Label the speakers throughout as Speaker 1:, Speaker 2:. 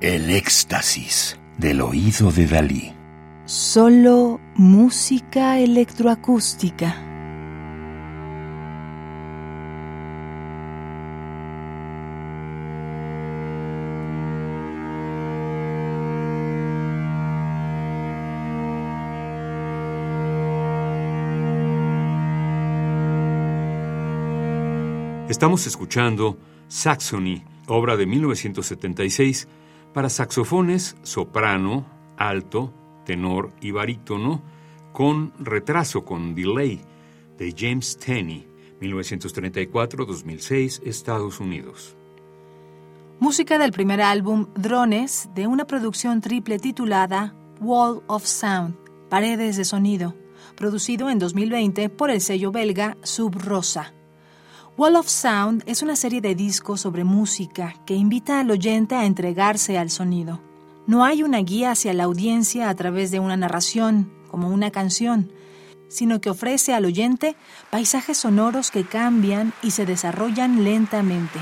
Speaker 1: El éxtasis del oído de Dalí.
Speaker 2: Solo música electroacústica.
Speaker 3: Estamos escuchando Saxony, obra de 1976, para saxofones, soprano, alto, tenor y barítono, con retraso, con delay, de James Tenney, 1934-2006, Estados Unidos.
Speaker 2: Música del primer álbum Drones, de una producción triple titulada Wall of Sound, Paredes de Sonido, producido en 2020 por el sello belga Sub Rosa. Wall of Sound es una serie de discos sobre música que invita al oyente a entregarse al sonido. No hay una guía hacia la audiencia a través de una narración, como una canción, sino que ofrece al oyente paisajes sonoros que cambian y se desarrollan lentamente.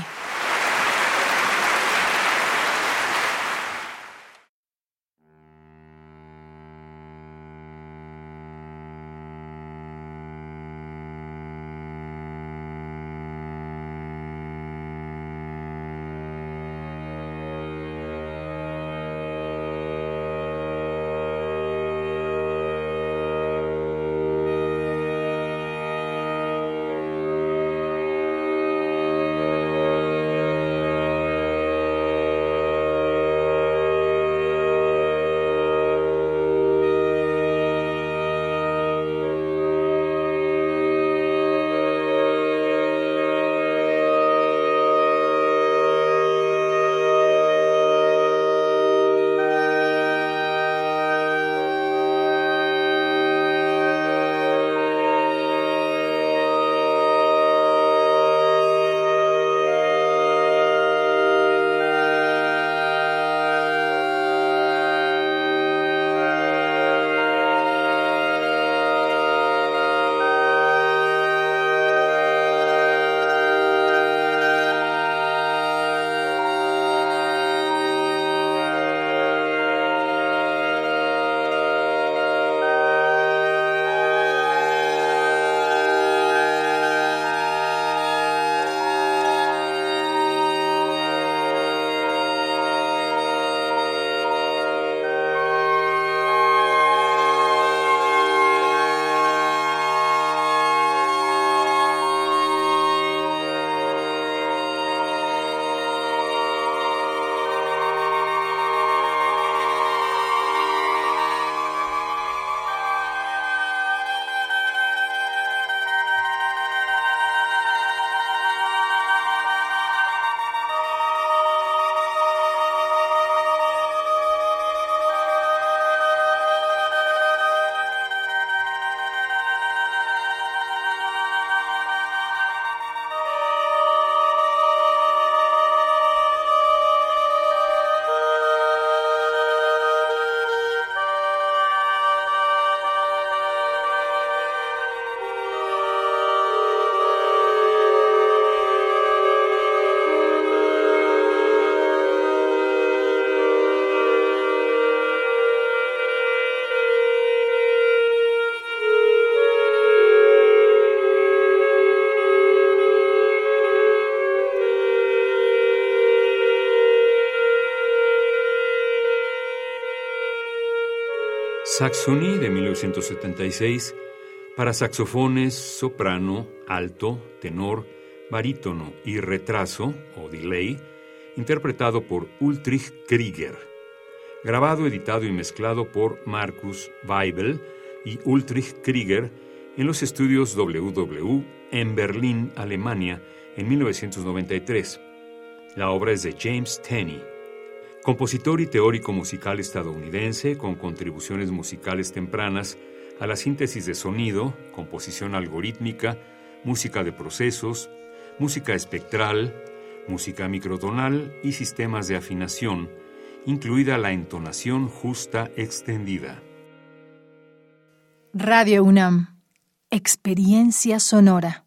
Speaker 3: Saxony de 1976 para saxofones, soprano, alto, tenor, barítono y retraso o delay, interpretado por Ulrich Krieger. Grabado, editado y mezclado por Markus Weibel y Ulrich Krieger en los estudios WW en Berlín, Alemania, en 1993. La obra es de James Tenney compositor y teórico musical estadounidense con contribuciones musicales tempranas a la síntesis de sonido, composición algorítmica, música de procesos, música espectral, música microtonal y sistemas de afinación, incluida la entonación justa extendida.
Speaker 2: Radio UNAM, experiencia sonora.